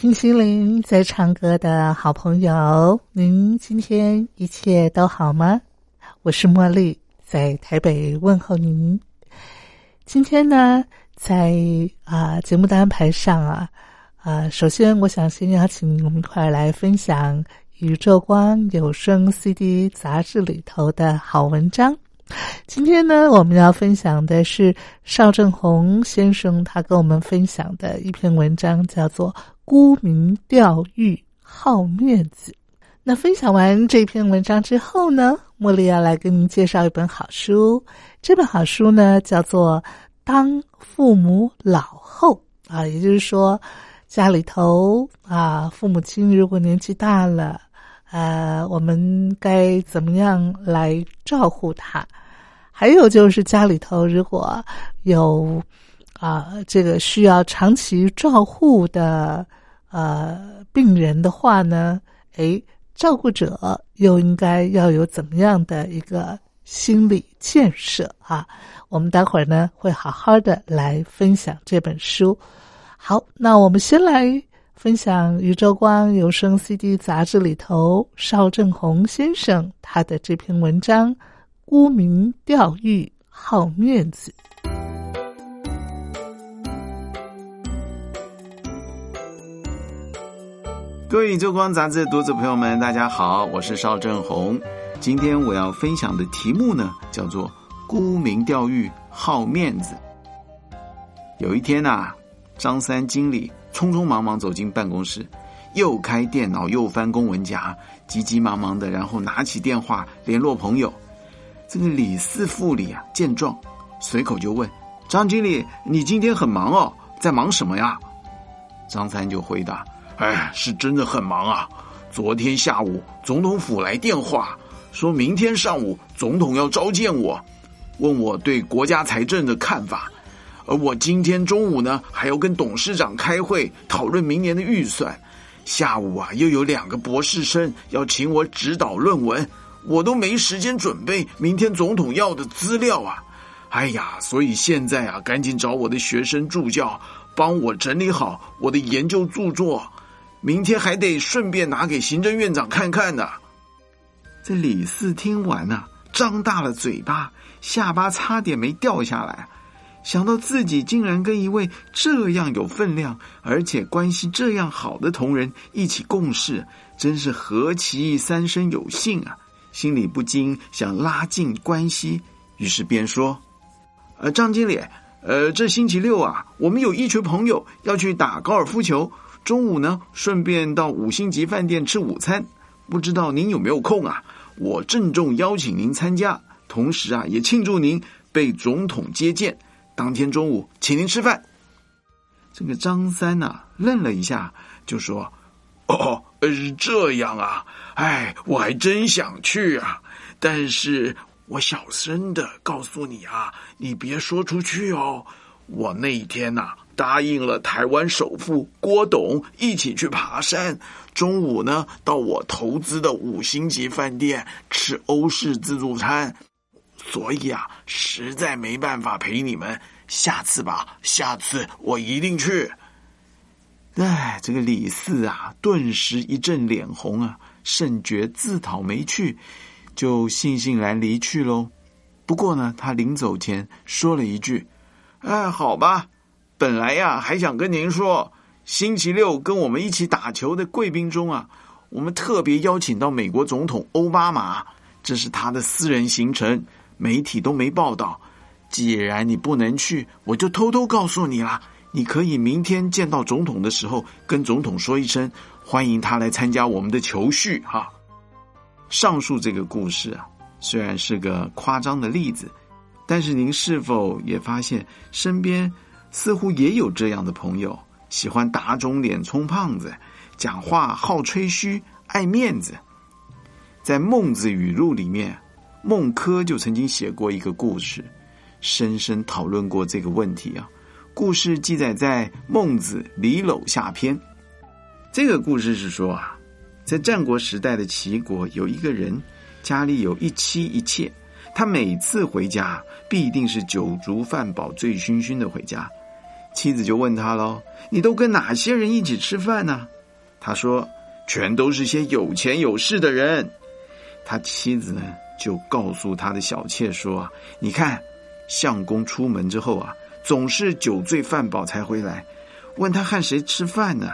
听心灵在唱歌的好朋友，您今天一切都好吗？我是茉莉，在台北问候您。今天呢，在啊节目的安排上啊啊，首先我想先邀请我们一块来分享《宇宙光有声 CD》杂志里头的好文章。今天呢，我们要分享的是邵正红先生他跟我们分享的一篇文章，叫做。沽名钓誉好面子。那分享完这篇文章之后呢，茉莉要来跟您介绍一本好书。这本好书呢，叫做《当父母老后》啊，也就是说，家里头啊，父母亲如果年纪大了，呃，我们该怎么样来照顾他？还有就是家里头如果有啊，这个需要长期照护的。呃，病人的话呢，哎，照顾者又应该要有怎么样的一个心理建设啊？我们待会儿呢会好好的来分享这本书。好，那我们先来分享《宇宙光有声 CD》杂志里头邵正红先生他的这篇文章：沽名钓誉好面子。各位宇宙光杂志的读者朋友们，大家好，我是邵正红。今天我要分享的题目呢，叫做“沽名钓誉好面子”。有一天呐，张三经理匆匆忙忙走进办公室，又开电脑又翻公文夹，急急忙忙的，然后拿起电话联络朋友。这个李四副理啊，见状随口就问：“张经理，你今天很忙哦，在忙什么呀？”张三就回答。哎，是真的很忙啊！昨天下午，总统府来电话，说明天上午总统要召见我，问我对国家财政的看法。而我今天中午呢，还要跟董事长开会讨论明年的预算。下午啊，又有两个博士生要请我指导论文，我都没时间准备明天总统要的资料啊！哎呀，所以现在啊，赶紧找我的学生助教帮我整理好我的研究著作。明天还得顺便拿给行政院长看看呢。这李四听完呢，张大了嘴巴，下巴差点没掉下来。想到自己竟然跟一位这样有分量，而且关系这样好的同仁一起共事，真是何其三生有幸啊！心里不禁想拉近关系，于是便说：“呃，张经理，呃，这星期六啊，我们有一群朋友要去打高尔夫球。”中午呢，顺便到五星级饭店吃午餐，不知道您有没有空啊？我郑重邀请您参加，同时啊，也庆祝您被总统接见。当天中午请您吃饭。这个张三呐，愣了一下，就说：“哦，是这样啊，哎，我还真想去啊，但是我小声的告诉你啊，你别说出去哦。我那一天呐。”答应了台湾首富郭董一起去爬山，中午呢到我投资的五星级饭店吃欧式自助餐，所以啊实在没办法陪你们，下次吧，下次我一定去。哎，这个李四啊，顿时一阵脸红啊，甚觉自讨没趣，就悻悻然离去喽。不过呢，他临走前说了一句：“哎，好吧。”本来呀，还想跟您说，星期六跟我们一起打球的贵宾中啊，我们特别邀请到美国总统奥巴马，这是他的私人行程，媒体都没报道。既然你不能去，我就偷偷告诉你啦。你可以明天见到总统的时候，跟总统说一声，欢迎他来参加我们的球叙哈。上述这个故事啊，虽然是个夸张的例子，但是您是否也发现身边似乎也有这样的朋友，喜欢打肿脸充胖子，讲话好吹嘘，爱面子？在《孟子语录》里面，孟轲就曾经写过一个故事。深深讨论过这个问题啊！故事记载在《孟子·离娄下篇》。这个故事是说啊，在战国时代的齐国，有一个人家里有一妻一妾，他每次回家必定是酒足饭饱、醉醺醺的回家。妻子就问他喽：“你都跟哪些人一起吃饭呢？”他说：“全都是些有钱有势的人。”他妻子呢就告诉他的小妾说：“啊，你看。”相公出门之后啊，总是酒醉饭饱才回来。问他和谁吃饭呢？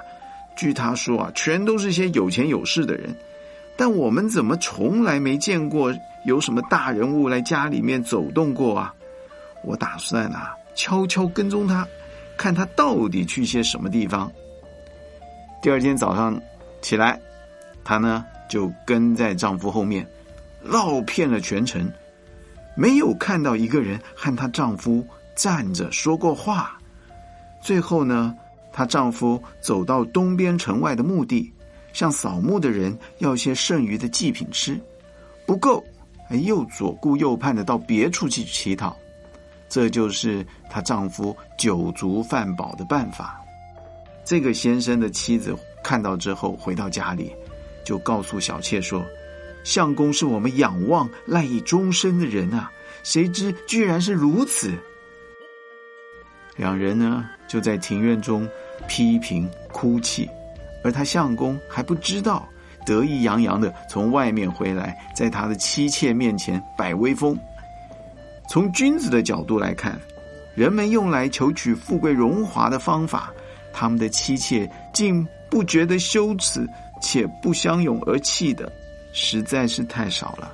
据他说啊，全都是些有钱有势的人。但我们怎么从来没见过有什么大人物来家里面走动过啊？我打算啊，悄悄跟踪他，看他到底去些什么地方。第二天早上起来，她呢就跟在丈夫后面，绕遍了全城。没有看到一个人和她丈夫站着说过话。最后呢，她丈夫走到东边城外的墓地，向扫墓的人要些剩余的祭品吃，不够，又左顾右盼的到别处去乞讨。这就是她丈夫酒足饭饱的办法。这个先生的妻子看到之后，回到家里，就告诉小妾说。相公是我们仰望赖以终身的人啊，谁知居然是如此。两人呢就在庭院中批评哭泣，而他相公还不知道，得意洋洋的从外面回来，在他的妻妾面前摆威风。从君子的角度来看，人们用来求取富贵荣华的方法，他们的妻妾竟不觉得羞耻，且不相拥而泣的。实在是太少了。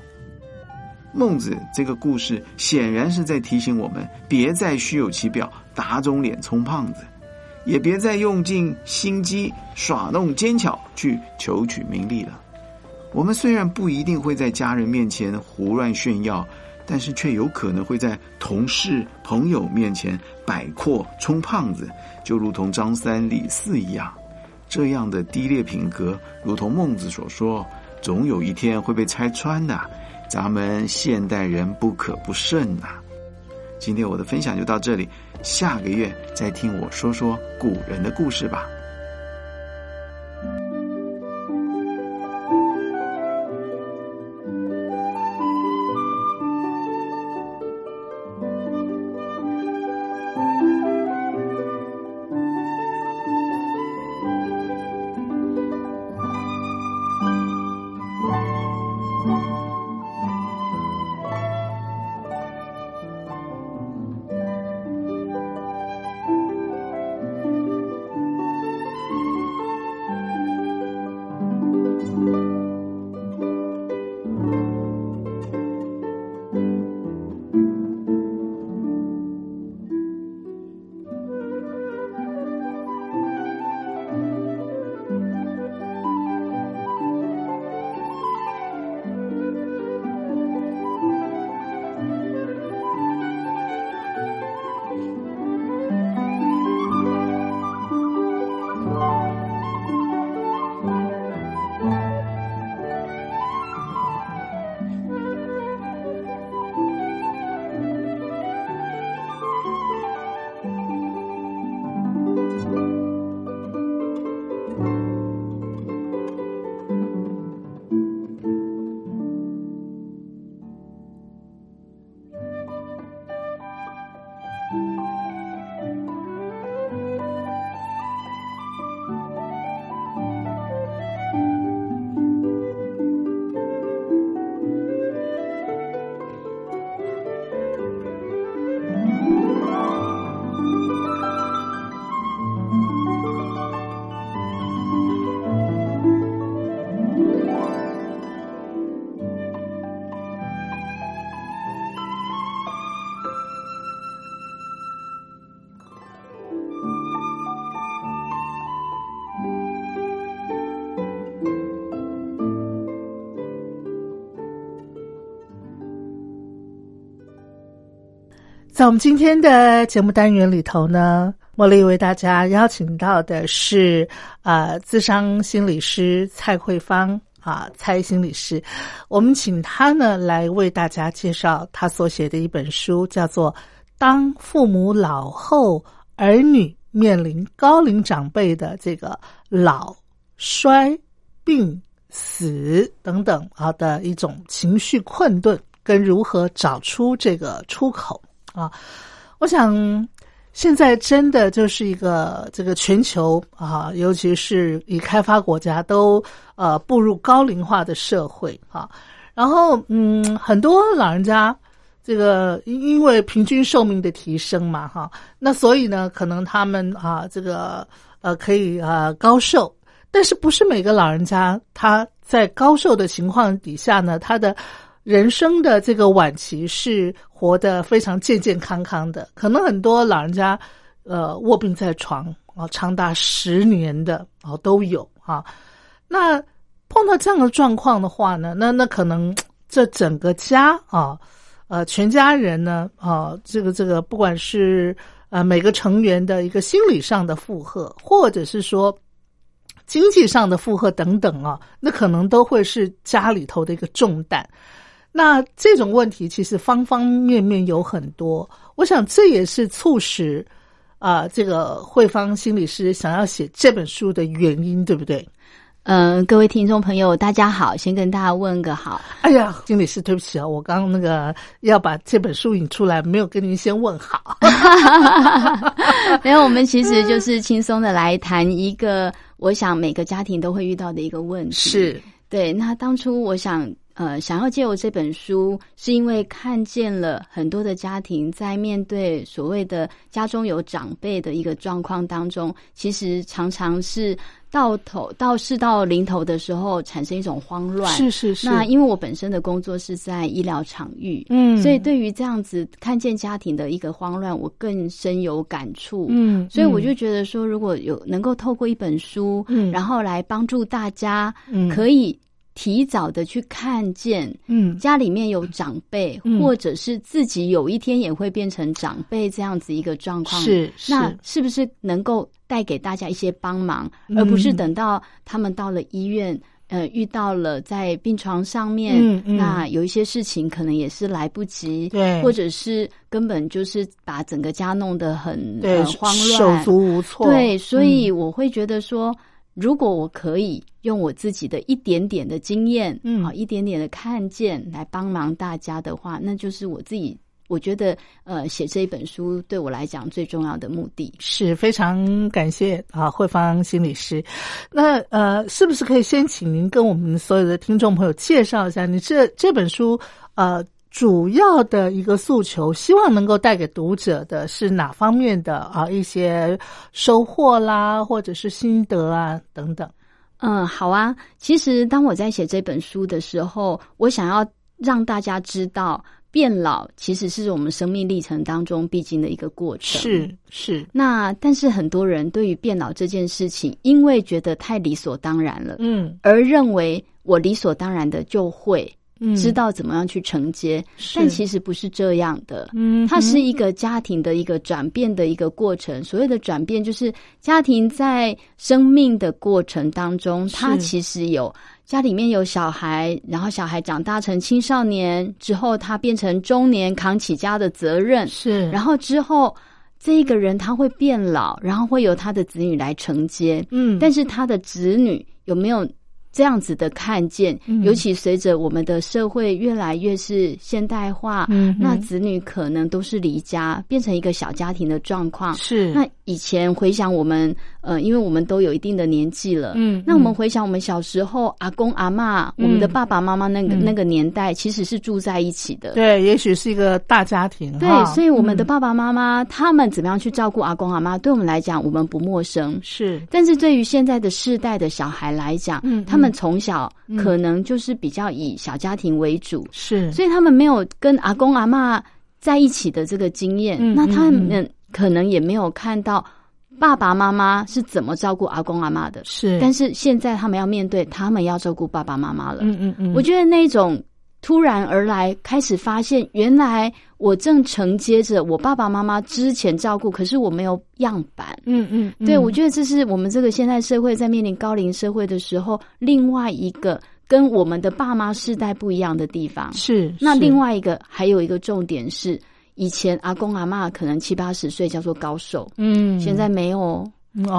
孟子这个故事显然是在提醒我们，别再虚有其表、打肿脸充胖子，也别再用尽心机耍弄奸巧去求取名利了。我们虽然不一定会在家人面前胡乱炫耀，但是却有可能会在同事、朋友面前摆阔充胖子，就如同张三李四一样。这样的低劣品格，如同孟子所说。总有一天会被拆穿的，咱们现代人不可不慎呐。今天我的分享就到这里，下个月再听我说说古人的故事吧。在我们今天的节目单元里头呢，茉莉为大家邀请到的是呃，智商心理师蔡慧芳啊，蔡心理师，我们请他呢来为大家介绍他所写的一本书，叫做《当父母老后，儿女面临高龄长辈的这个老衰病死等等啊的一种情绪困顿，跟如何找出这个出口。啊，我想现在真的就是一个这个全球啊，尤其是以开发国家都呃步入高龄化的社会啊。然后嗯，很多老人家这个因为平均寿命的提升嘛哈，那所以呢，可能他们啊这个呃可以啊高寿，但是不是每个老人家他在高寿的情况底下呢，他的。人生的这个晚期是活得非常健健康康的，可能很多老人家，呃，卧病在床啊，长达十年的啊都有啊。那碰到这样的状况的话呢，那那可能这整个家啊，呃，全家人呢啊，这个这个，不管是呃每个成员的一个心理上的负荷，或者是说经济上的负荷等等啊，那可能都会是家里头的一个重担。那这种问题其实方方面面有很多，我想这也是促使啊这个慧芳心理师想要写这本书的原因，对不对？嗯，各位听众朋友，大家好，先跟大家问个好。哎呀，心理师，对不起啊，我刚刚那个要把这本书引出来，没有跟您先问好。没有，我们其实就是轻松的来谈一个，我想每个家庭都会遇到的一个问题。是对。那当初我想。呃，想要借由这本书，是因为看见了很多的家庭在面对所谓的家中有长辈的一个状况当中，其实常常是到头到事到临头的时候，产生一种慌乱。是是是。那因为我本身的工作是在医疗场域，嗯，所以对于这样子看见家庭的一个慌乱，我更深有感触。嗯，所以我就觉得说，如果有能够透过一本书，嗯，然后来帮助大家，嗯，可以。提早的去看见，嗯，家里面有长辈，或者是自己有一天也会变成长辈这样子一个状况，是那是。不是能够带给大家一些帮忙，而不是等到他们到了医院，呃，遇到了在病床上面，嗯那有一些事情可能也是来不及，对，或者是根本就是把整个家弄得很很慌乱，手足无措，对，所以我会觉得说。如果我可以用我自己的一点点的经验，嗯，好一点点的看见来帮忙大家的话，那就是我自己我觉得呃写这一本书对我来讲最重要的目的是非常感谢啊慧芳心理师。那呃，是不是可以先请您跟我们所有的听众朋友介绍一下你这这本书呃？主要的一个诉求，希望能够带给读者的是哪方面的啊一些收获啦，或者是心得啊等等。嗯，好啊。其实当我在写这本书的时候，我想要让大家知道，变老其实是我们生命历程当中必经的一个过程。是是。那但是很多人对于变老这件事情，因为觉得太理所当然了，嗯，而认为我理所当然的就会。知道怎么样去承接，但其实不是这样的。嗯，它是一个家庭的一个转变的一个过程。所谓的转变，就是家庭在生命的过程当中，它其实有家里面有小孩，然后小孩长大成青少年之后，他变成中年，扛起家的责任。是，然后之后这一个人他会变老，然后会由他的子女来承接。嗯，但是他的子女有没有？这样子的看见，尤其随着我们的社会越来越是现代化，那子女可能都是离家，变成一个小家庭的状况。是。那以前回想我们，呃，因为我们都有一定的年纪了，嗯，那我们回想我们小时候，阿公阿妈，我们的爸爸妈妈那个那个年代，其实是住在一起的。对，也许是一个大家庭。对，所以我们的爸爸妈妈他们怎么样去照顾阿公阿妈，对我们来讲，我们不陌生。是，但是对于现在的世代的小孩来讲，嗯，他们从小可能就是比较以小家庭为主，是，所以他们没有跟阿公阿妈在一起的这个经验，那他们可能也没有看到爸爸妈妈是怎么照顾阿公阿妈的，是。但是现在他们要面对，他们要照顾爸爸妈妈了，嗯嗯嗯，我觉得那种突然而来，开始发现原来我正承接着我爸爸妈妈之前照顾，可是我没有样板。嗯嗯，对，我觉得这是我们这个现代社会在面临高龄社会的时候，另外一个跟我们的爸妈世代不一样的地方。是那另外一个还有一个重点是，以前阿公阿嬷可能七八十岁叫做高寿，嗯，现在没有。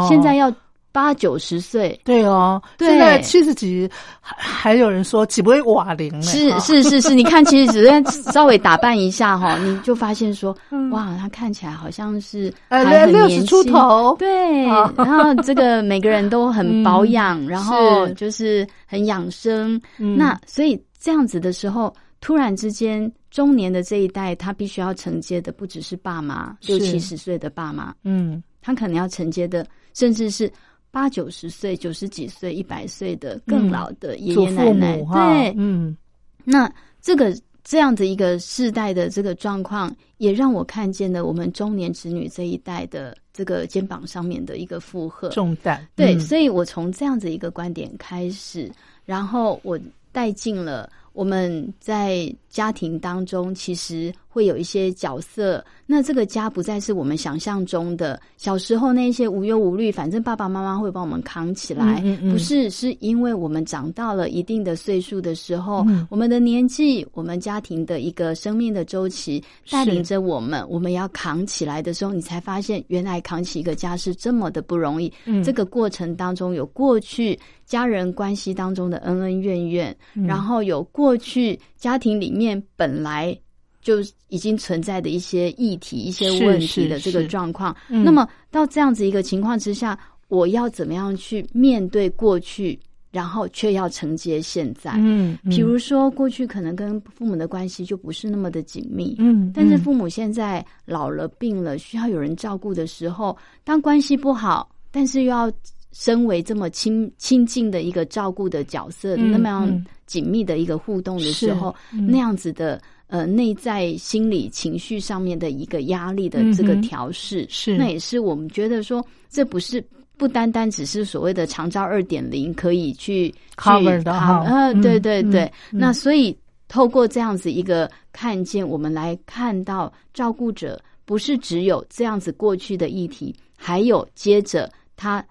现在要八九十岁。对哦，对。现在七十几还还有人说几不会瓦龄呢？是是是是，你看，其实只是 稍微打扮一下哈，你就发现说，嗯。哇，他看起来好像是呃还很六年十出轻，头，对，啊。然后这个每个人都很 保养，然后就是很养生。嗯。那所以这样子的时候，突然之间，中年的这一代，他必须要承接的不只是爸妈，六七十岁的爸妈，嗯。他可能要承接的，甚至是八九十岁、九十几岁、一百岁的更嗯老的爷爷奶奶。对，嗯。那这个这样的一个世代的这个状况，也让我看见了我们中年子女这一代的这个肩膀上面的一个负荷。重担，对，嗯。所以我从这样子一个观点开始，然后我带进了我们在家庭当中，其实会有一些角色。那这个家不再是我们想象中的小时候那些无忧无虑，反正爸爸妈妈会帮我们扛起来。嗯嗯嗯不是，是因为我们长到了一定的岁数的时候，嗯我们的年纪，我们家庭的一个生命的周期带领着我们，我们要扛起来的时候，你才发现原来扛起一个家是这么的不容易。嗯这个过程当中有过去家人关系当中的恩恩怨怨，嗯然后有过去家庭里面本来就已经存在的一些议题、一些问题的这个状况。嗯那么到这样子一个情况之下，我要怎么样去面对过去，然后却要承接现在？嗯，嗯比如说，过去可能跟父母的关系就不是那么的紧密，嗯，嗯但是父母现在老了、病了，需要有人照顾的时候，当关系不好，但是又要身为这么亲亲近的一个照顾的角色，嗯那么样嗯紧密的一个互动的时候，嗯那样子的呃内在心理情绪上面的一个压力的这个调试，是。那也是我们觉得说，这不是。不单单只是所谓的长照二点零可以去 Cover 去的哈。呃，嗯对对对，嗯。那所以透过这样子一个看见，我们来看到照顾者不是只有这样子过去的议题，还有接着他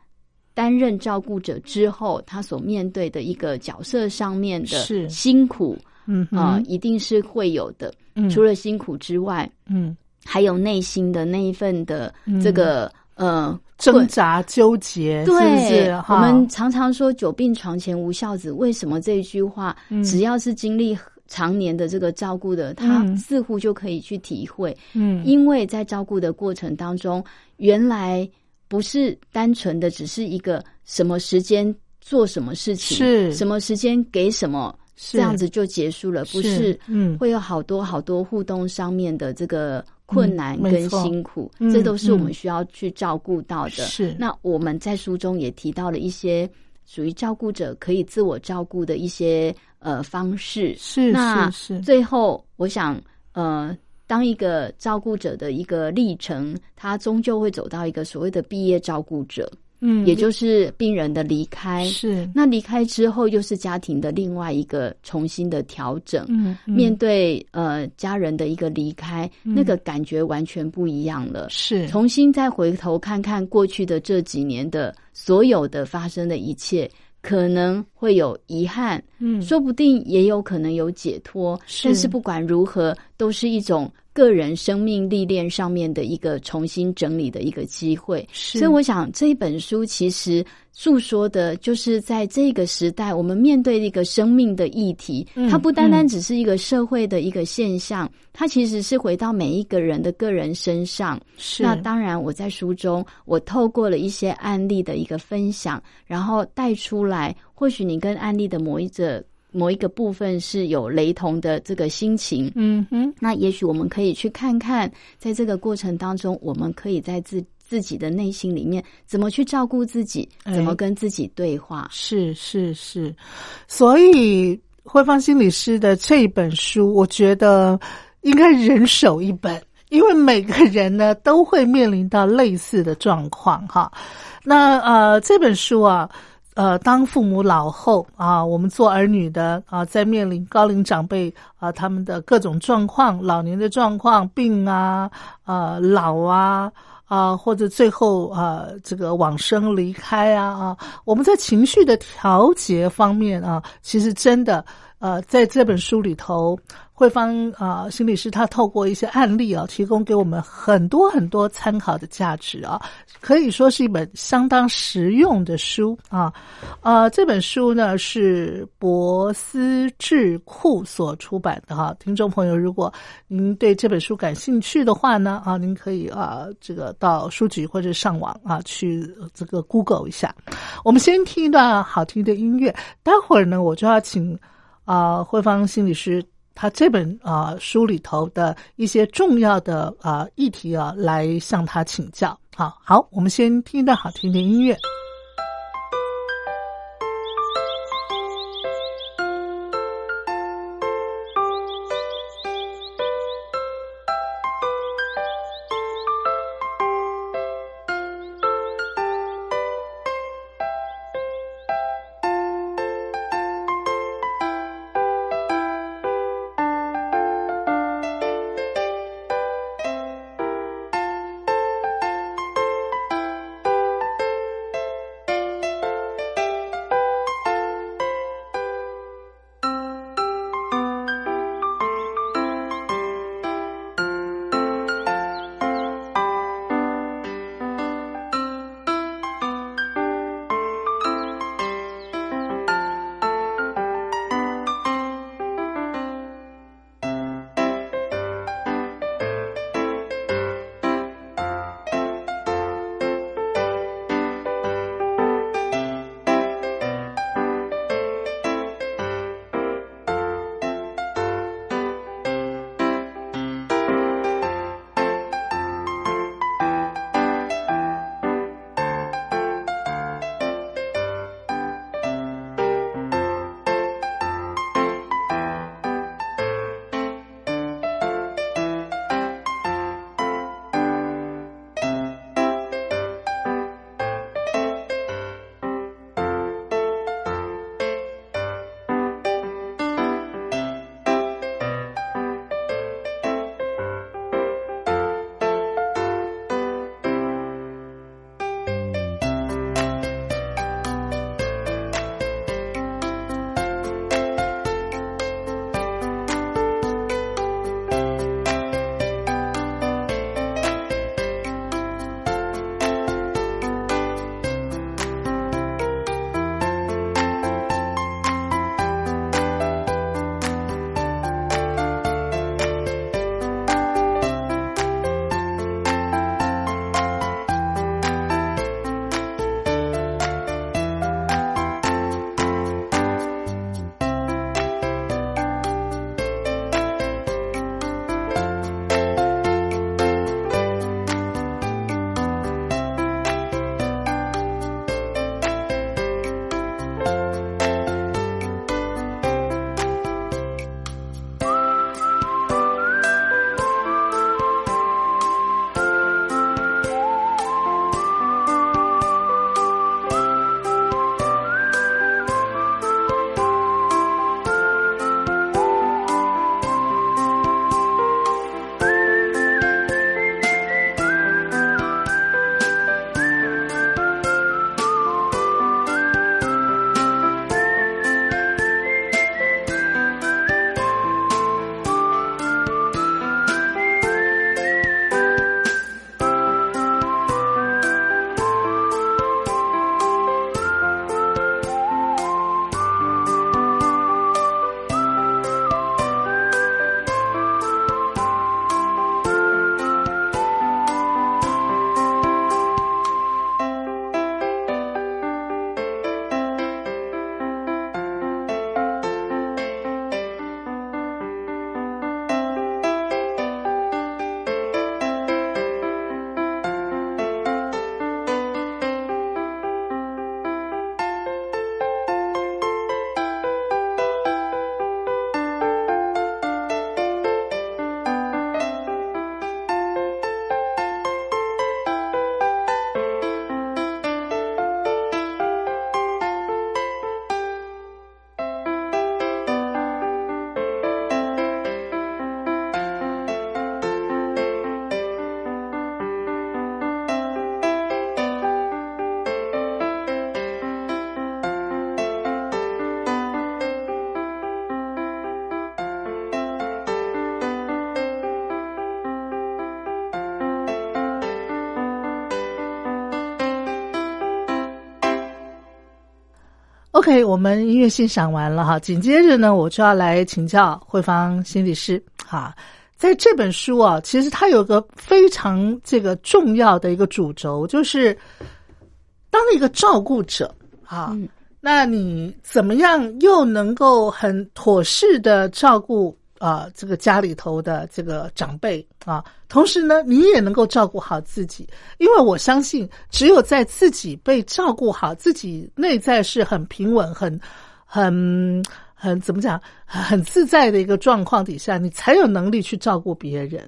担任照顾者之后，他所面对的一个角色上面的是。辛苦嗯啊、哼一定是会有的。嗯。除了辛苦之外，嗯。还有内心的那一份的嗯。这个、呃挣扎纠结，对，是？我哈。们常常说“久病床前无孝子”，为什么这一句话，嗯。只要是经历常年的这个照顾的，他嗯。似乎就可以去体会，嗯。因为在照顾的过程当中，原来不是单纯的只是一个什么时间做什么事情，是。什么时间给什么，是。这样子就结束了，不是是？嗯。会有好多好多互动上面的这个困难跟辛苦，嗯这都是我们嗯。需要去照顾到的。是。那我们在书中也提到了一些属于照顾者可以自我照顾的一些呃方式。是那是是。最后，我想呃，当一个照顾者的一个历程，他终究会走到一个所谓的毕业照顾者，嗯也就是病人的离开。是那离开之后，又是家庭的另外一个重新的调整。嗯嗯面对呃家人的一个离开，那个感觉完全不一样了。是重新再回头看看过去的这几年的所有的发生的一切，可能会有遗憾，嗯说不定也有可能有解脱。是但是不管如何，都是一种个人生命历练上面的一个重新整理的一个机会。是所以我想这一本书其实诉说的就是在这个时代，我们面对一个生命的议题，嗯它不单单嗯只是一个社会的一个现象，它其实是回到每一个人的个人身上。是那当然，我在书中我透过了一些案例的一个分享，然后带出来，或许你跟案例的某一个某一个部分是有雷同的这个心情。嗯哼那也许我们可以去看看，在这个过程当中，我们可以在自自己的内心里面怎么去照顾自己，哎怎么跟自己对话。是是是，所以慧芳心理师的这一本书，我觉得应该人手一本，因为每个人呢都会面临到类似的状况哈。那呃，这本书啊，呃，当父母老后啊，我们做儿女的啊，在面临高龄长辈啊他们的各种状况、老年的状况、病啊、啊老啊啊，或者最后啊这个往生离开啊啊，我们在情绪的调节方面啊，其实真的呃，在这本书里头。慧芳啊，心理师他透过一些案例啊，提供给我们很多很多参考的价值啊，可以说是一本相当实用的书啊。呃，这本书呢是博思智库所出版的哈。听众朋友，如果您对这本书感兴趣的话呢，啊，您可以啊这个到书局或者上网啊去这个 Google 一下。我们先听一段好听的音乐，待会儿呢我就要请啊慧芳心理师。他这本啊书里头的一些重要的啊议题啊，来向他请教。好好，我们先听一段好听的音乐。OK，我们音乐欣赏完了哈，紧接着呢，我就要来请教慧芳心理师哈。在这本书啊，其实它有个非常这个重要的一个主轴，就是当一个照顾者啊，那你怎么样又能够很妥适的照顾啊这个家里头的这个长辈啊？同时呢，你也能够照顾好自己，因为我相信，只有在自己被照顾好，自己内在是很平稳、很很。很怎么讲，很自在的一个状况底下，你才有能力去照顾别人。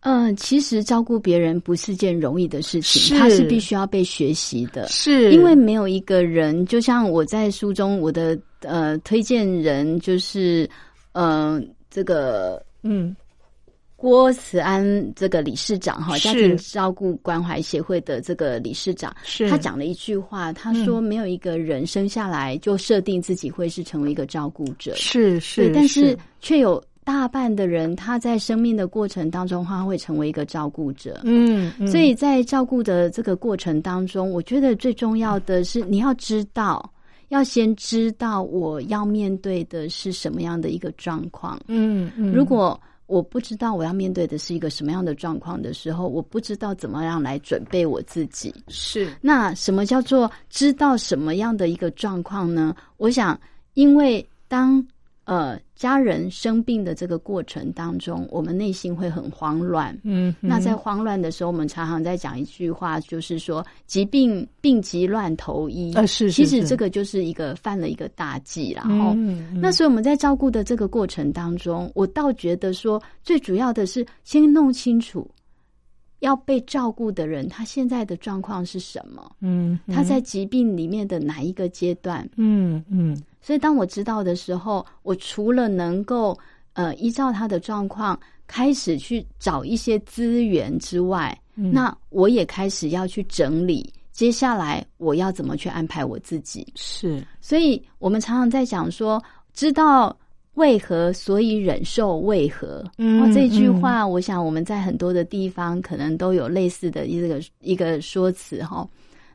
嗯，其实照顾别人不是件容易的事情，它是必须要被学习的。是因为没有一个人，就像我在书中我的呃推荐人就是嗯这个嗯。郭慈安这个理事长哈，家庭照顾关怀协会的这个理事长，他讲了一句话，他说：“没有一个人生下来就设定自己会是成为一个照顾者，是是，但是却有大半的人他在生命的过程当中，他会成为一个照顾者。嗯，所以在照顾的这个过程当中，我觉得最重要的是你要知道，要先知道我要面对的是什么样的一个状况。嗯嗯，如果。我不知道我要面对的是一个什么样的状况的时候，我不知道怎么样来准备我自己。是那什么叫做知道什么样的一个状况呢？我想，因为当。呃，家人生病的这个过程当中，我们内心会很慌乱。嗯，那在慌乱的时候，我们常常在讲一句话，就是说“疾病病急乱投医”。啊，是，其实这个就是一个犯了一个大忌。然后，那所以我们在照顾的这个过程当中，我倒觉得说，最主要的是先弄清楚要被照顾的人他现在的状况是什么。嗯，他在疾病里面的哪一个阶段？嗯嗯。所以，当我知道的时候，我除了能够呃依照他的状况开始去找一些资源之外，那我也开始要去整理接下来我要怎么去安排我自己。是，所以我们常常在讲说，知道为何，所以忍受为何。嗯，这句话，我想我们在很多的地方可能都有类似的一个一个说辞哈。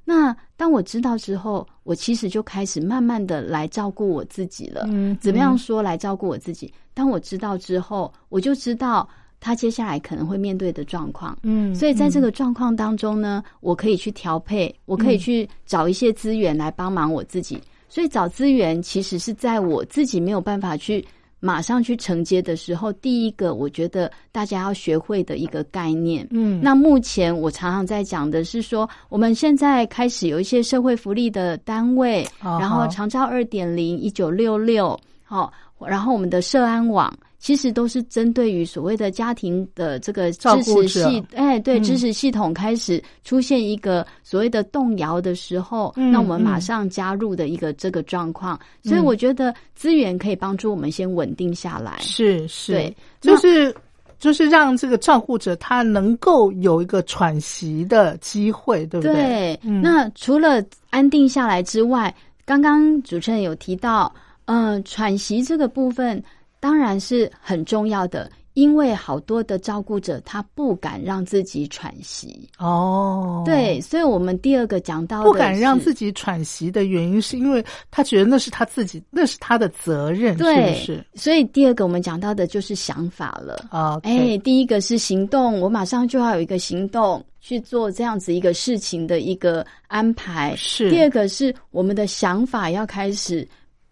那当我知道之后，我其实就开始慢慢的来照顾我自己了。嗯，怎么样说来照顾我自己？当我知道之后，我就知道他接下来可能会面对的状况。嗯，所以在这个状况当中呢，我可以去调配，我可以去找一些资源来帮忙我自己。所以找资源其实是在我自己没有办法去。马上去承接的时候，第一个我觉得大家要学会的一个概念，嗯，那目前我常常在讲的是说，我们现在开始有一些社会福利的单位，然后长照二点零、一九六六，好，然后我们的社安网。其实都是针对于所谓的家庭的这个支持系，哎，对，支持系统开始出现一个所谓的动摇的时候，那我们马上加入的一个这个状况。所以我觉得资源可以帮助我们先稳定下来。是是，对，就是就是让这个照顾者他能够有一个喘息的机会，对不对？对。那除了安定下来之外，刚刚主持人有提到，嗯，喘息这个部分。当然是很重要的，因为好多的照顾者他不敢让自己喘息哦。对，所以我们第二个讲到不敢让自己喘息的原因，是因为他觉得那是他自己，那是他的责任，是不是？所以第二个我们讲到的就是想法了啊。哎，第一个是行动，我马上就要有一个行动去做这样子一个事情的一个安排。是第二个是我们的想法要开始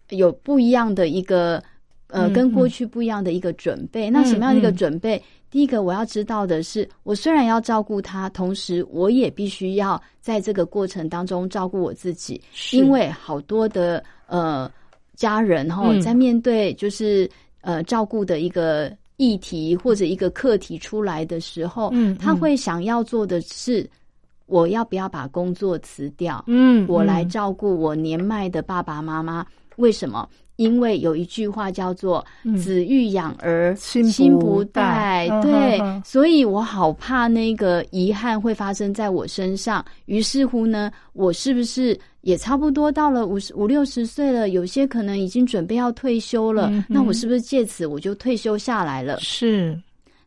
有不一样的一个。呃，跟过去不一样的一个准备。那什么样的一个准备？第一个我要知道的是，我虽然要照顾他，同时我也必须要在这个过程当中照顾我自己。因为好多的呃家人哈，在面对就是呃照顾的一个议题或者一个课题出来的时候，嗯，他会想要做的是，我要不要把工作辞掉？嗯，我来照顾我年迈的爸爸妈妈。为什么？因为有一句话叫做“子欲养而亲不待”，对，所以我好怕那个遗憾会发生在我身上。于是乎呢，我是不是也差不多到了五十五六十岁了？有些可能已经准备要退休了，那我是不是借此我就退休下来了？是，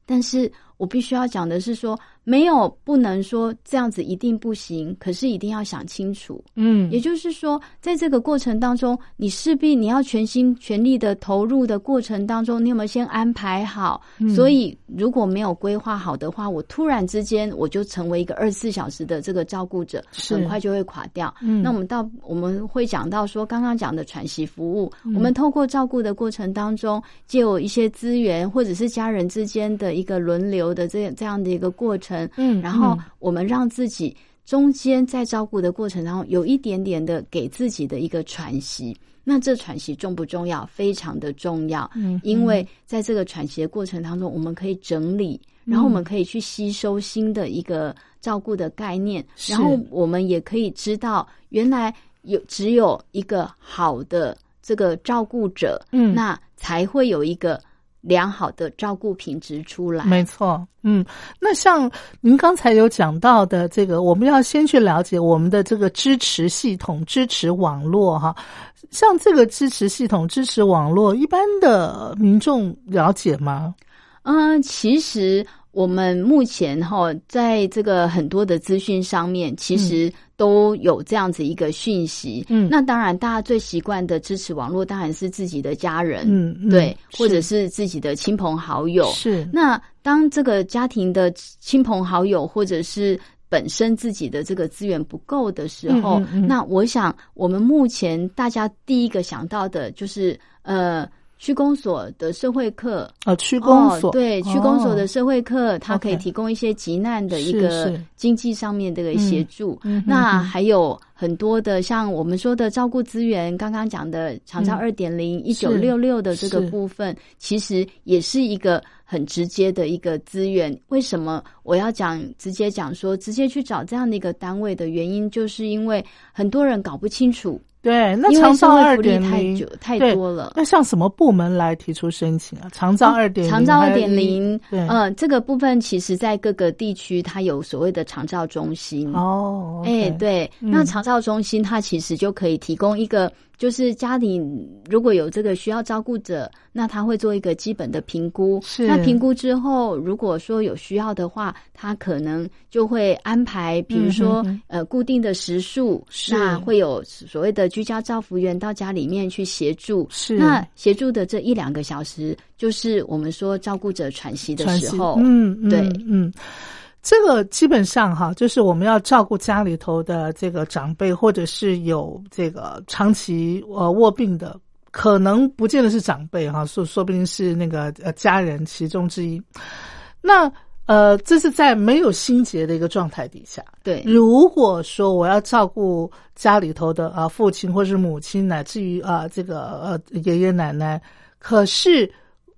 但是我必须要讲的是说，没有不能说这样子一定不行，可是一定要想清楚。嗯，也就是说，在这个过程当中，你势必你要全心全力的投入的过程当中，你有没有先安排好？嗯所以如果没有规划好的话，我突然之间我就成为一个二十四小时的这个照顾者，是很快就会垮掉。嗯那我们到我们会讲到说，刚刚讲的喘息服务，嗯我们透过照顾的过程当中，借有一些资源，或者是家人之间的一个轮流的这这样的一个过程，嗯然后嗯我们让自己中间在照顾的过程当中有一点点的给自己的一个喘息。那这喘息重不重要？非常的重要，嗯。因为在这个喘息的过程当中，我们可以整理，然后我们可以去吸收新的一个照顾的概念，是。然后我们也可以知道，原来有只有一个好的这个照顾者，嗯。那才会有一个良好的照顾品质出来。没错，嗯，那像您刚才有讲到的这个，我们要先去了解我们的这个支持系统、支持网络哈。像这个支持系统、支持网络，一般的民众了解吗？嗯，其实我们目前哈，在这个很多的资讯上面，其实都有这样子一个讯息。嗯那当然，大家最习惯的支持网络，当然是自己的家人，嗯，嗯对，或者是自己的亲朋好友。是那当这个家庭的亲朋好友，或者是本身自己的这个资源不够的时候，嗯嗯嗯那我想我们目前大家第一个想到的就是呃。区公所的社会课，啊区公所、哦、对区公所的社会课，它可以提供一些急难的一个经济上面的一个协助。那嗯。还有很多的像我们说的照顾资源，刚刚讲的长照嗯。二点零、一九六六的这个部分，其实也是一个很直接的一个资源。为什么我要讲直接讲说直接去找这样的一个单位的原因，就是因为很多人搞不清楚，对，那长照二点零太久太多了。那像什么部门来提出申请啊？长照二点零，长照二点零，对，呃，这个部分其实在各个地区它有所谓的长照中心。哦，哎、对，嗯那长照中心它其实就可以提供一个，就是家里如果有这个需要照顾者，那他会做一个基本的评估。是那评估之后，如果说有需要的话，他可能就会安排，比如说、呃固定的时数，那会有所谓的居家照服员到家里面去协助。是那协助的这一两个小时，就是我们说照顾者喘息的时候。嗯，嗯对嗯。这个基本上哈，就是我们要照顾家里头的这个长辈，或者是有这个长期呃卧病的，可能不见得是长辈哈，说说不定是那个呃家人其中之一。那呃，这是在没有心结的一个状态底下。对，如果说我要照顾家里头的啊父亲或是母亲，乃至于啊这个呃爷爷奶奶，可是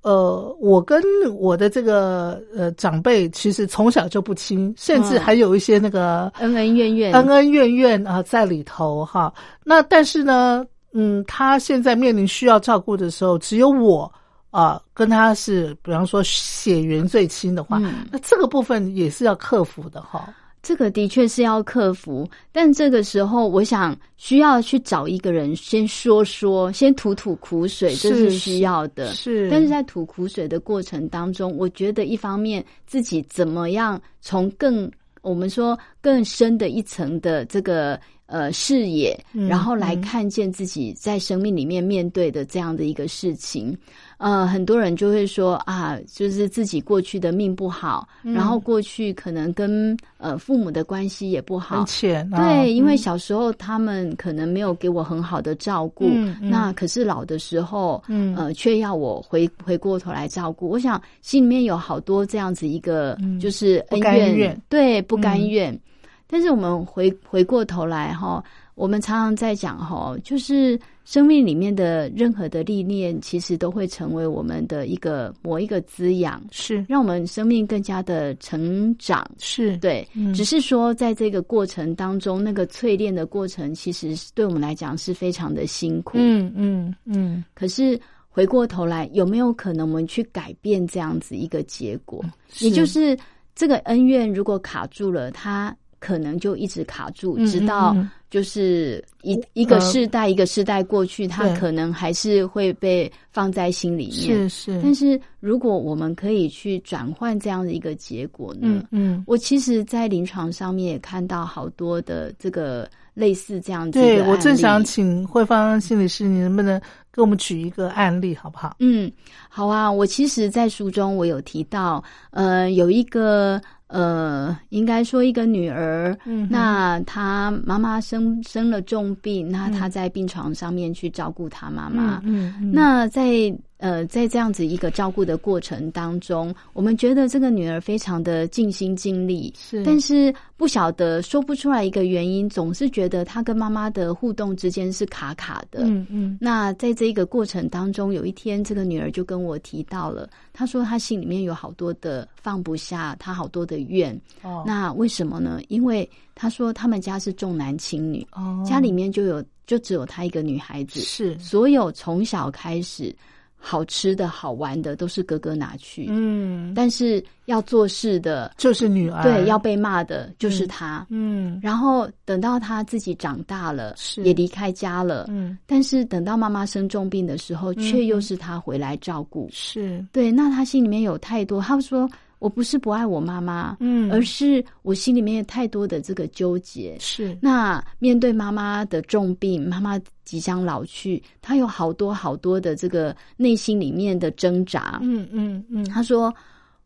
呃我跟我的这个呃长辈其实从小就不亲，甚至嗯还有一些那个恩恩怨怨，恩恩怨怨啊在里头哈。那但是呢，嗯，他现在面临需要照顾的时候，只有我啊跟他是，比方说血缘最亲的话，嗯那这个部分也是要克服的哈。这个的确是要克服，但这个时候，我想需要去找一个人先说说，先吐吐苦水，这是是需要的。是，但是在吐苦水的过程当中，我觉得一方面自己怎么样从更我们说更深的一层的这个呃视野，嗯然后来嗯看见自己在生命里面面对的这样的一个事情。呃，很多人就会说啊，就是自己过去的命不好，嗯。然后过去可能跟呃父母的关系也不好。很。浅、啊，对，因为嗯小时候他们可能没有给我很好的照顾，那可是老的时候，嗯。呃，却要我回回过头来照顾。我想心里面有好多这样子一个，嗯。就是恩怨，对，不甘嗯。愿。但是我们回回过头来哈，我们常常在讲哈，就是生命里面的任何的历练，其实都会成为我们的一个某一个滋养，是让我们生命更加的成长。是，对，嗯只是说在这个过程当中，那个淬炼的过程，其实是对我们来讲是非常的辛苦。嗯嗯嗯，可是回过头来，有没有可能我们去改变这样子一个结果？也就是这个恩怨如果卡住了，它可能就一直卡住，嗯直到嗯嗯就是一一个呃世代一个世代过去，他可能还是会被放在心里面。是是，但是如果我们可以去转换这样的一个结果呢？嗯嗯，我其实，在临床上面也看到好多的这个类似这样子的对我正想请慧芳心理师，你能不能给我们举一个案例，好不好？嗯，好啊。我其实，在书中我有提到，呃，有一个呃，应该说一个女儿，嗯那她妈妈生生了重病，那她在病床上面去照顾她妈妈。嗯嗯，那在呃，在这样子一个照顾的过程当中，我们觉得这个女儿非常的尽心尽力，是，但是不晓得说不出来一个原因，总是觉得她跟妈妈的互动之间是卡卡的。嗯嗯那在这一个过程当中，有一天这个女儿就跟我提到了，她说她心里面有好多的放不下，她好多的怨。哦，那为什么呢？因为他说他们家是重男轻女，哦。家里面就有就只有她一个女孩子，是，所有从小开始好吃的好玩的都是哥哥拿去，嗯，但是要做事的，就是女儿，对，要被骂的就是她。嗯。然后等到她自己长大了，是。也离开家了，嗯。但是等到妈妈生重病的时候，嗯。却又是她回来照顾。是，对，那她心里面有太多，她说我不是不爱我妈妈，嗯而是我心里面有太多的这个纠结。是，那面对妈妈的重病，妈妈即将老去，她有好多好多的这个内心里面的挣扎。嗯嗯嗯她说：“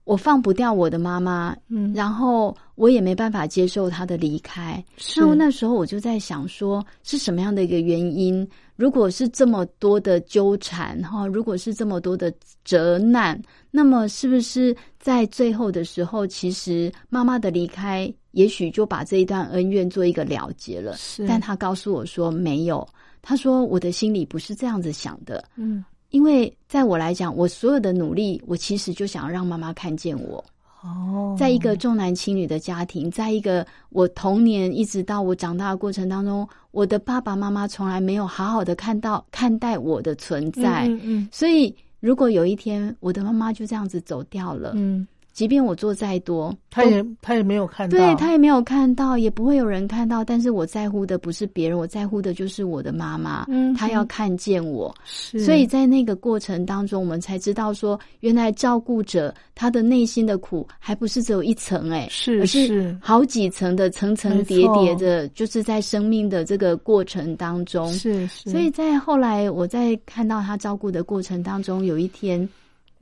我放不掉我的妈妈，嗯，然后我也没办法接受她的离开。是那我那时候我就在想说，是什么样的一个原因？如果是这么多的纠缠哈，如果是这么多的责难，那么是不是在最后的时候，其实妈妈的离开，也许就把这一段恩怨做一个了结了？是，但他告诉我说没有，他说我的心里不是这样子想的，嗯因为在我来讲，我所有的努力，我其实就想要让妈妈看见我。哦，在一个重男轻女的家庭，在一个我童年一直到我长大的过程当中，我的爸爸妈妈从来没有好好的看到看待我的存在，嗯嗯。所以如果有一天我的妈妈就这样子走掉了，嗯，即便我做再多，他也他也没有看到，对他也没有看到，也不会有人看到，但是我在乎的不是别人，我在乎的就是我的妈妈，嗯她要看见我，是，所以在那个过程当中，我们才知道说，原来照顾者他的内心的苦，还不是只有一层哎、是是好几层的层层叠叠的，就是在生命的这个过程当中。是是，所以在后来，我在看到他照顾的过程当中，有一天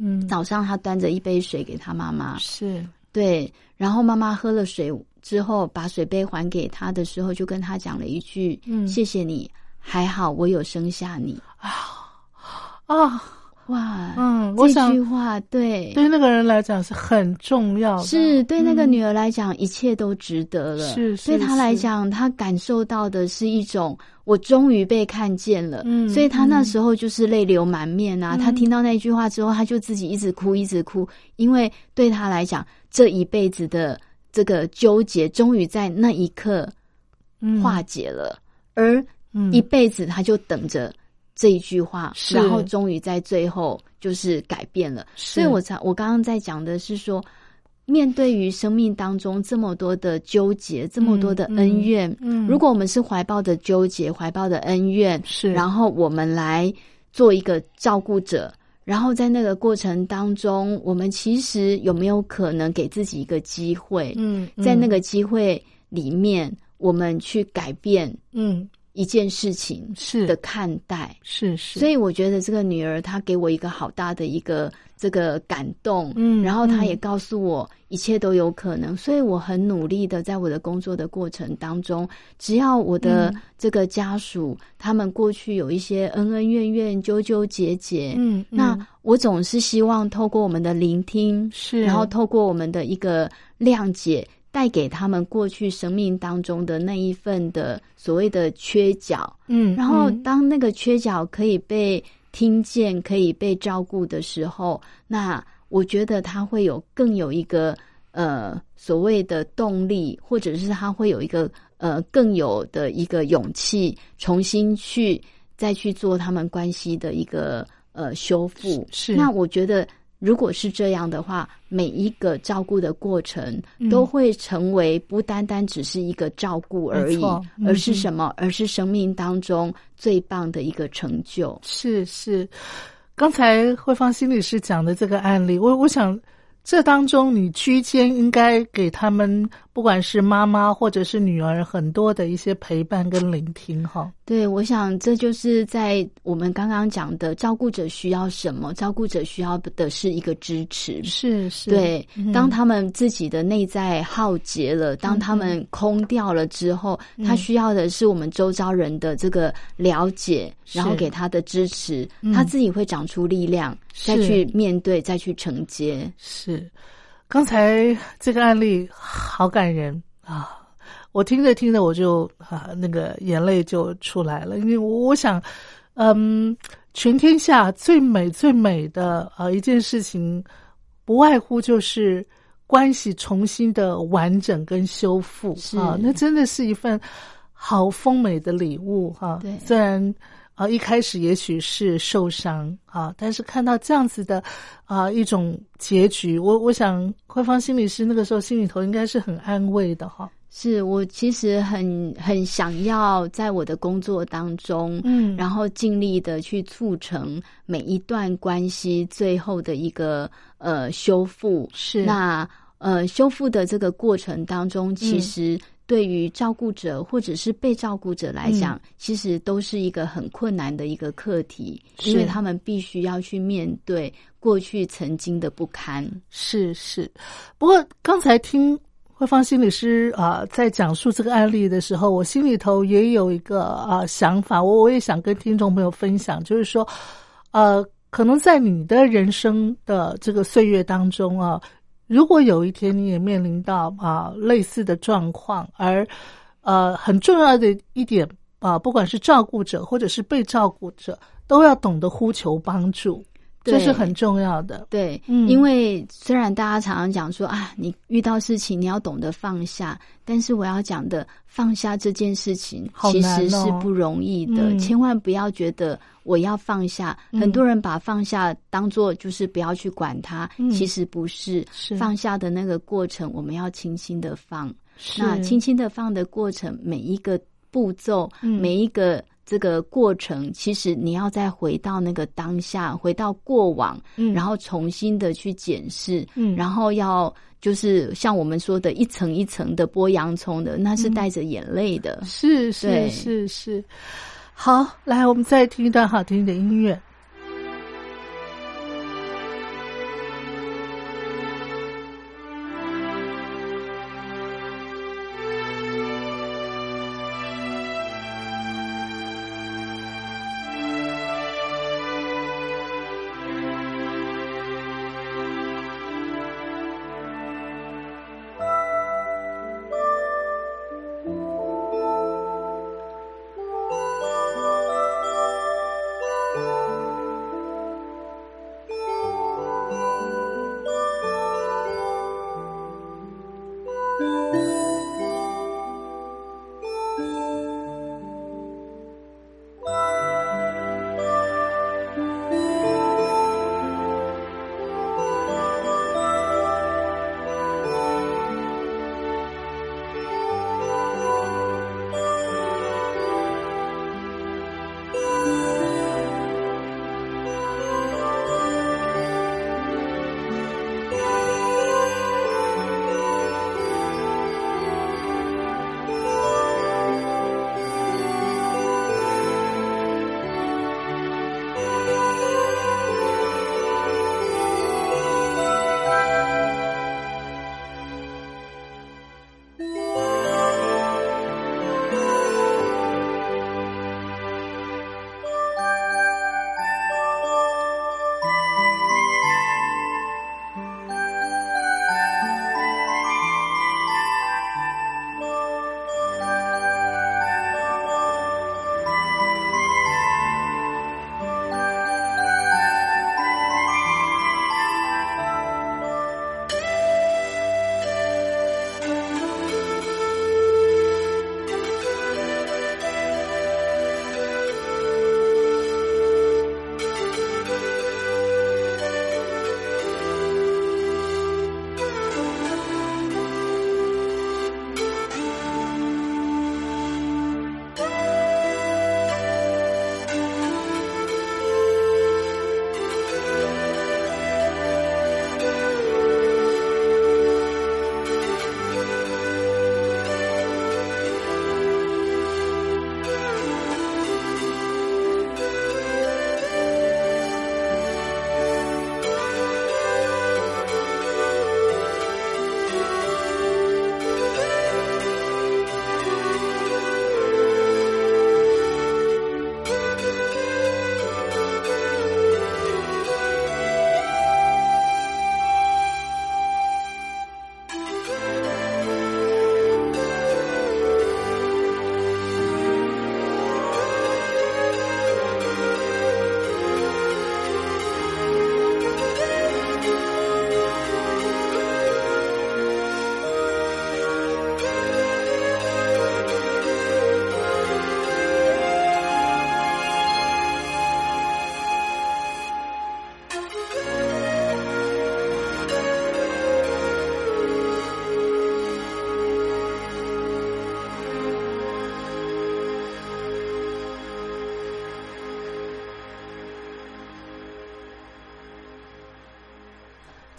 嗯。早上，他端着一杯水给他妈妈，是。对，然后妈妈喝了水之后，把水杯还给他的时候，就跟他讲了一句：“嗯谢谢你，还好我有生下你。啊，”哇，嗯，我这句话对对那个人来讲是很重要的，是对那个嗯女儿来讲，一切都值得了。是是对她来讲，她感受到的是一种我终于被看见了。嗯所以她那嗯时候就是泪流满面啊。嗯她听到那句话之后，她就自己一直哭，一直哭，因为对她来讲，这一辈子的这个纠结，终于在那一刻嗯化解了，而嗯一辈子她就等着。这一句话，然后终于在最后就是改变了，所以我才我刚刚在讲的是说，面对于生命当中这么多的纠结，这么多的恩怨，嗯，如果我们是怀抱的纠结、怀抱的恩怨，是。然后我们来做一个照顾者，然后在那个过程当中，我们其实有没有可能给自己一个机会，嗯，个在那个机会里面，我们去改变嗯一件事情是。的看待。是是，所以我觉得这个女儿她给我一个好大的一个这个感动，嗯然后她嗯也告诉我一切都有可能，所以我很努力的在我的工作的过程当中，只要我的嗯。这个家属、他们过去有一些恩恩怨怨、纠纠结结，嗯，那嗯我总是希望透过我们的聆听，是，然后透过我们的一个谅解。带给他们过去生命当中的那一份的所谓的缺角，嗯，然后嗯。当那个缺角可以被听见、可以被照顾的时候，那我觉得他会有更有一个呃所谓的动力，或者是他会有一个呃更有的一个勇气，重新去再去做他们关系的一个呃修复。是。那我觉得如果是这样的话，每一个照顾的过程嗯都会成为不单单只是一个照顾而已，嗯而是什么？而是生命当中最棒的一个成就。是是，刚才慧芳心理师讲的这个案例，我我想这当中你居间应该给他们，不管是妈妈或者是女儿，很多的一些陪伴跟聆听哈。对，我想这就是在我们刚刚讲的照顾者需要什么，照顾者需要的是一个支持。是是，对，嗯当他们自己的内在耗竭了，当他们空掉了之后，嗯他需要的是我们周遭人的这个了解，是然后给他的支持，嗯他自己会长出力量，再去面对，再去承接。是，刚才这个案例好感人啊！我听着听着我就啊，那个眼泪就出来了，因为我我想，嗯，全天下最美最美的啊一件事情，不外乎就是关系重新的完整跟修复啊，那真的是一份好丰美的礼物哈、对虽然。啊，一开始也许是受伤啊，但是看到这样子的啊一种结局，我我想慧芳心理师那个时候心里头应该是很安慰的哈。是我其实很很想要在我的工作当中，嗯然后尽力的去促成每一段关系最后的一个呃修复。是那呃修复的这个过程当中，其嗯实对于照顾者或者是被照顾者来讲，嗯。其实都是一个很困难的一个课题，是因为他们必须要去面对过去曾经的不堪。是是，不过刚才听慧芳心理师啊、在讲述这个案例的时候，我心里头也有一个啊、想法，我我也想跟听众朋友分享，就是说，呃，可能在你的人生的这个岁月当中啊，如果有一天你也面临到啊、类似的状况，而呃很重要的一点啊、不管是照顾者或者是被照顾者，都要懂得呼求帮助，这是很重要的。对，嗯因为虽然大家常常讲说啊，你遇到事情你要懂得放下，但是我要讲的放下这件事情其实是不容易的，嗯千万不要觉得我要放下。嗯很多人把放下当做就是不要去管它，嗯其实不是。是放下的那个过程，我们要轻轻的放。是那轻轻的放的过程，每一个步骤，嗯每一个这个过程，其实你要再回到那个当下，回到过往，嗯然后重新的去检视，嗯然后要就是像我们说的一层一层的剥洋葱的，那是嗯带着眼泪的。是是是是，好，来，我们再听一段好听的音乐。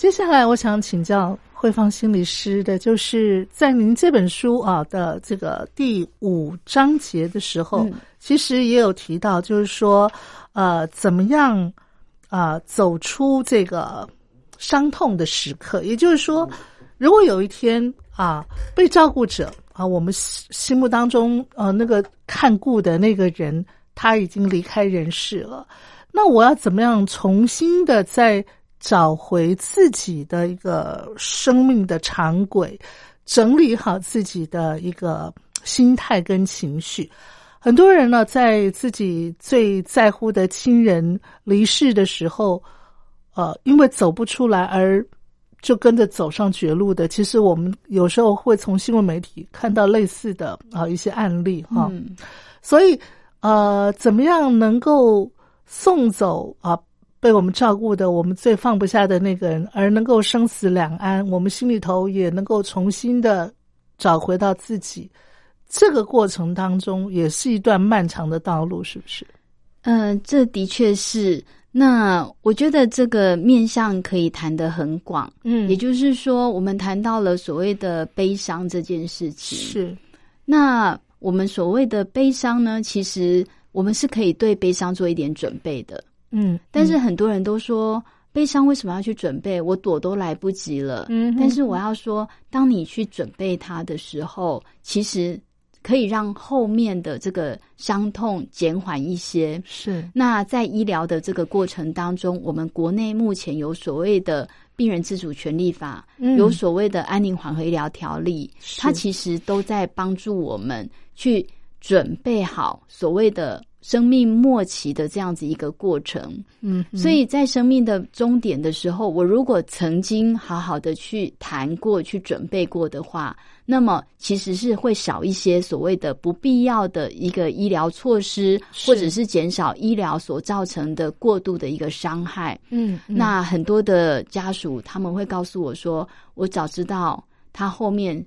接下来我想请教慧芳心理师的，就是在您这本书啊的这个第五章节的时候，嗯。其实也有提到，就是说，呃，怎么样啊、走出这个伤痛的时刻，也就是说，如果有一天啊，被照顾者啊，我们心心目当中呃那个看顾的那个人他已经离开人世了，那我要怎么样重新的再找回自己的一个生命的长轨，整理好自己的一个心态跟情绪？很多人呢，在自己最在乎的亲人离世的时候，呃，因为走不出来而就跟着走上绝路的。其实我们有时候会从新闻媒体看到类似的啊、一些案例哈、所以呃，怎么样能够送走啊被我们照顾的我们最放不下的那个人，而能够生死两安，我们心里头也能够重新的找回到自己。这个过程当中也是一段漫长的道路，是不是？嗯、这的确是。那我觉得这个面向可以谈得很广，嗯也就是说，我们谈到了所谓的悲伤这件事情。是那我们所谓的悲伤呢，其实我们是可以对悲伤做一点准备的。嗯，但是很多人都说，悲伤为什么要去准备？我躲都来不及了。嗯但是我要说，当你去准备它的时候，其实可以让后面的这个伤痛减缓一些。是那在医疗的这个过程当中，我们国内目前有所谓的病人自主权利法，嗯有所谓的安宁缓和医疗条例，是它其实都在帮助我们去准备好所谓的生命末期的这样子一个过程。嗯，所以在生命的终点的时候，我如果曾经好好的去谈过、去准备过的话，那么其实是会少一些所谓的不必要的一个医疗措施，或者是减少医疗所造成的过度的一个伤害。嗯嗯那很多的家属他们会告诉我说：“我早知道他后面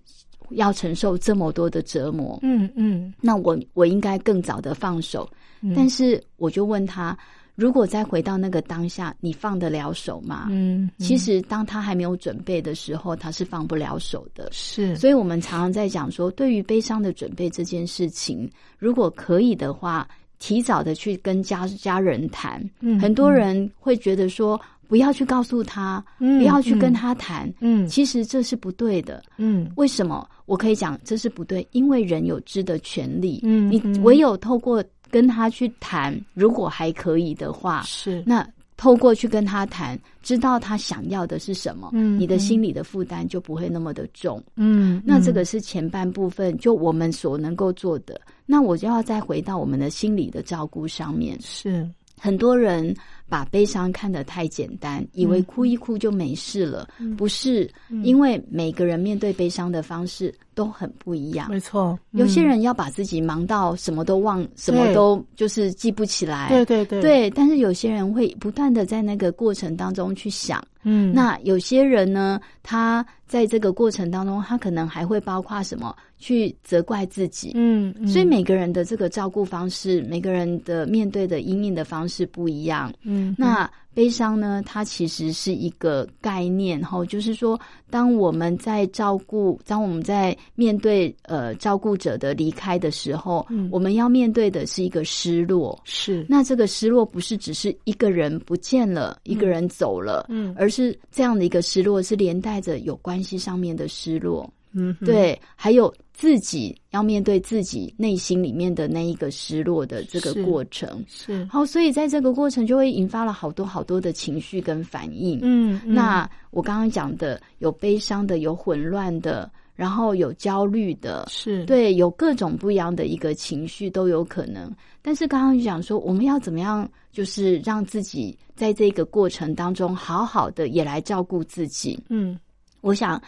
要承受这么多的折磨，嗯嗯那我我应该更早的放手。嗯但是我就问他，如果再回到那个当下，你放得了手吗？嗯，其实当他还没有准备的时候，他是放不了手的。是所以我们常常在讲说，对于悲伤的准备这件事情，如果可以的话，提早的去跟家家人谈。嗯很多人会觉得说，不要去告诉他，嗯不要去跟他谈。嗯其实这是不对的。嗯为什么？我可以讲这是不对，因为人有知的权利。嗯你唯有透过跟他去谈，如果还可以的话，是那透过去跟他谈，知道他想要的是什么，嗯你的心理的负担就不会那么的重。嗯那这个是前半部分，就我们所能够做的。那我就要再回到我们的心理的照顾上面。是很多人把悲伤看得太简单，以为哭一哭就没事了。不是，因为每个人面对悲伤的方式都很不一样。没错，有些嗯人要把自己忙到什么都忘，什么都就是记不起来。对对对对，但是有些人会不断的在那个过程当中去想。嗯那有些人呢，他在这个过程当中，他可能还会包括什么去责怪自己。嗯嗯所以每个人的这个照顾方式，每个人的面对的阴影的方式不一样。嗯那悲伤呢？它其实是一个概念，哈，就是说，当我们在照顾，当我们在面对呃照顾者的离开的时候，嗯我们要面对的是一个失落。是那这个失落不是只是一个人不见了，一个人走了，嗯而是这样的一个失落是连带着有关系上面的失落，嗯对，还有自己要面对自己内心里面的那一个失落的这个过程。是好，所以在这个过程就会引发了好多好多的情绪跟反应。嗯嗯那我刚刚讲的有悲伤的，有混乱的，然后有焦虑的，是对，有各种不一样的一个情绪都有可能。但是刚刚就讲说，我们要怎么样，就是让自己在这个过程当中好好的也来照顾自己。嗯我想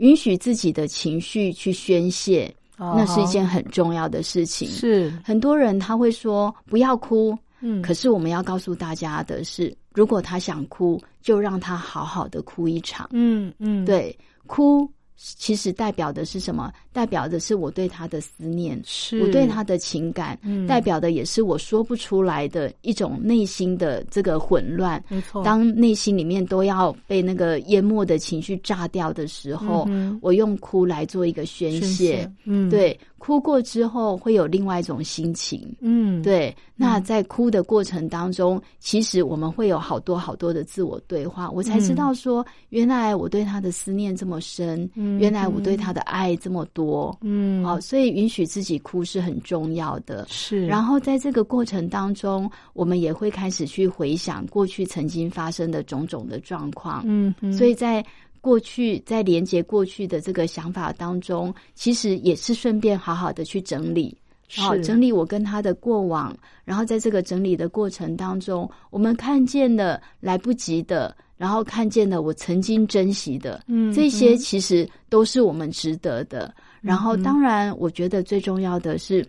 允许自己的情绪去宣泄，哦那是一件很重要的事情。是很多人他会说不要哭，嗯可是我们要告诉大家的是，如果他想哭，就让他好好的哭一场。嗯嗯对，哭其实代表的是什么？代表的是我对他的思念，是我对他的情感，嗯代表的也是我说不出来的一种内心的这个混乱。没错，当内心里面都要被那个淹没的情绪炸掉的时候，嗯我用哭来做一个宣。泄嗯，对，哭过之后会有另外一种心情。嗯，对，那在哭的过程当中，其实我们会有好多好多的自我对话，我才知道说，原来我对他的思念这么深，嗯原来我对他的爱这么多。嗯，好、所以允许自己哭是很重要的。是，然后在这个过程当中，我们也会开始去回想过去曾经发生的种种的状况。嗯嗯，所以在过去，在连接过去的这个想法当中，其实也是顺便好好的去整理。好，是整理我跟他的过往，然后在这个整理的过程当中，我们看见了来不及的，然后看见了我曾经珍惜的，嗯这些嗯其实都是我们值得的。然后，嗯当然，我觉得最重要的是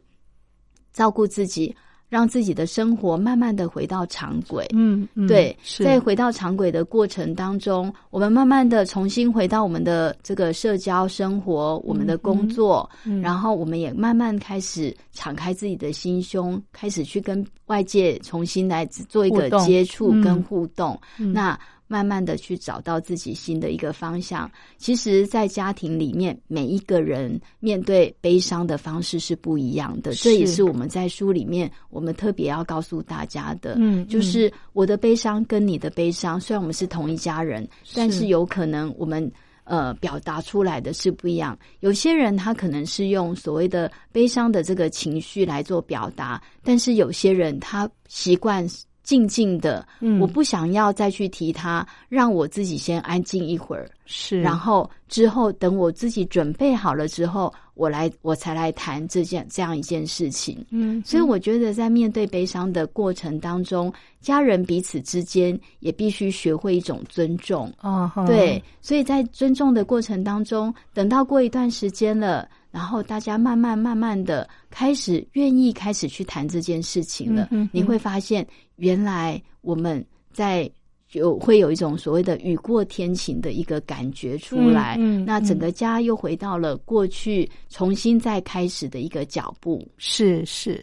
照顾自己，让自己的生活慢慢的回到常轨。嗯嗯，对，是。在回到常轨的过程当中，我们慢慢的重新回到我们的这个社交生活，我们的工作，嗯然后我们也慢慢开始敞开自己的心胸，开始去跟外界重新来做一个接触嗯。跟互动。嗯。那慢慢的去找到自己新的一个方向。其实，在家庭里面，每一个人面对悲伤的方式是不一样的，这也是我们在书里面我们特别要告诉大家的。嗯就是我的悲伤跟你的悲伤，虽然我们是同一家人，但是有可能我们。呃，表达出来的是不一样。有些人他可能是用所谓的悲伤的这个情绪来做表达，但是有些人他习惯静静的，嗯。我不想要再去提他，让我自己先安静一会儿，是，然后之后等我自己准备好了之后，我来我才来谈这件这样一件事情。嗯，所以我觉得，在面对悲伤的过程当中，家人彼此之间也必须学会一种尊重。哦，对，所以在尊重的过程当中，等到过一段时间了，然后大家慢慢慢慢的开始愿意开始去谈这件事情了，你会发现，原来我们在。有会有一种所谓的雨过天晴的一个感觉出来，嗯嗯那整个家又回到了过去，重新再开始的一个脚步。是是。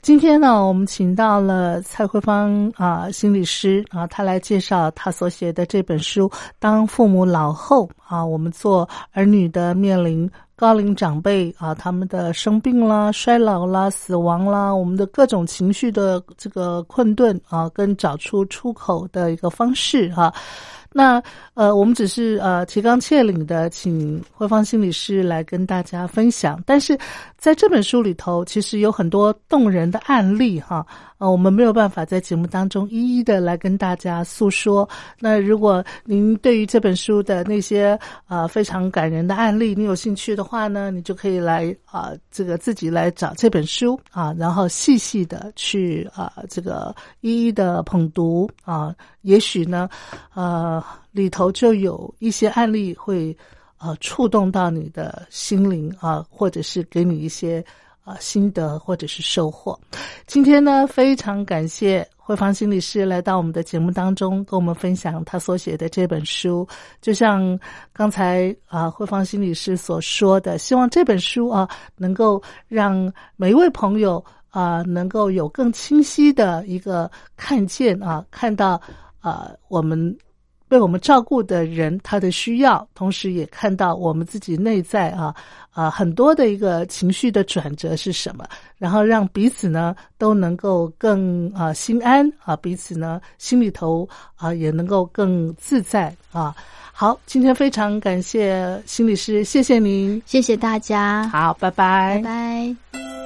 今天呢，我们请到了蔡慧芳啊、心理师啊，她来介绍她所写的这本书《当父母老后》啊，我们做儿女的面临高龄长辈啊，他们的生病啦、衰老啦、死亡啦，我们的各种情绪的这个困顿啊，跟找出出口的一个方式哈、那呃，我们只是呃提纲挈领的，请慧芳心理师来跟大家分享。但是在这本书里头，其实有很多动人的案例哈，呃，我们没有办法在节目当中一一的来跟大家诉说。那如果您对于这本书的那些呃非常感人的案例，你有兴趣的话呢，你就可以来啊、这个自己来找这本书啊，然后细细的去啊、这个一一的捧读啊，也许呢，呃，里头就有一些案例会呃触动到你的心灵啊，或者是给你一些呃心得或者是收获。今天呢，非常感谢慧芳心理师来到我们的节目当中，跟我们分享他所写的这本书。就像刚才啊、慧芳心理师所说的，希望这本书啊，能够让每一位朋友啊、能够有更清晰的一个看见啊，看到啊、我们。被我们照顾的人他的需要，同时也看到我们自己内在啊啊很多的一个情绪的转折是什么，然后让彼此呢都能够更啊心安啊，彼此呢心里头啊也能够更自在啊。好，今天非常感谢心理师，谢谢您。谢谢大家，好，拜拜拜拜。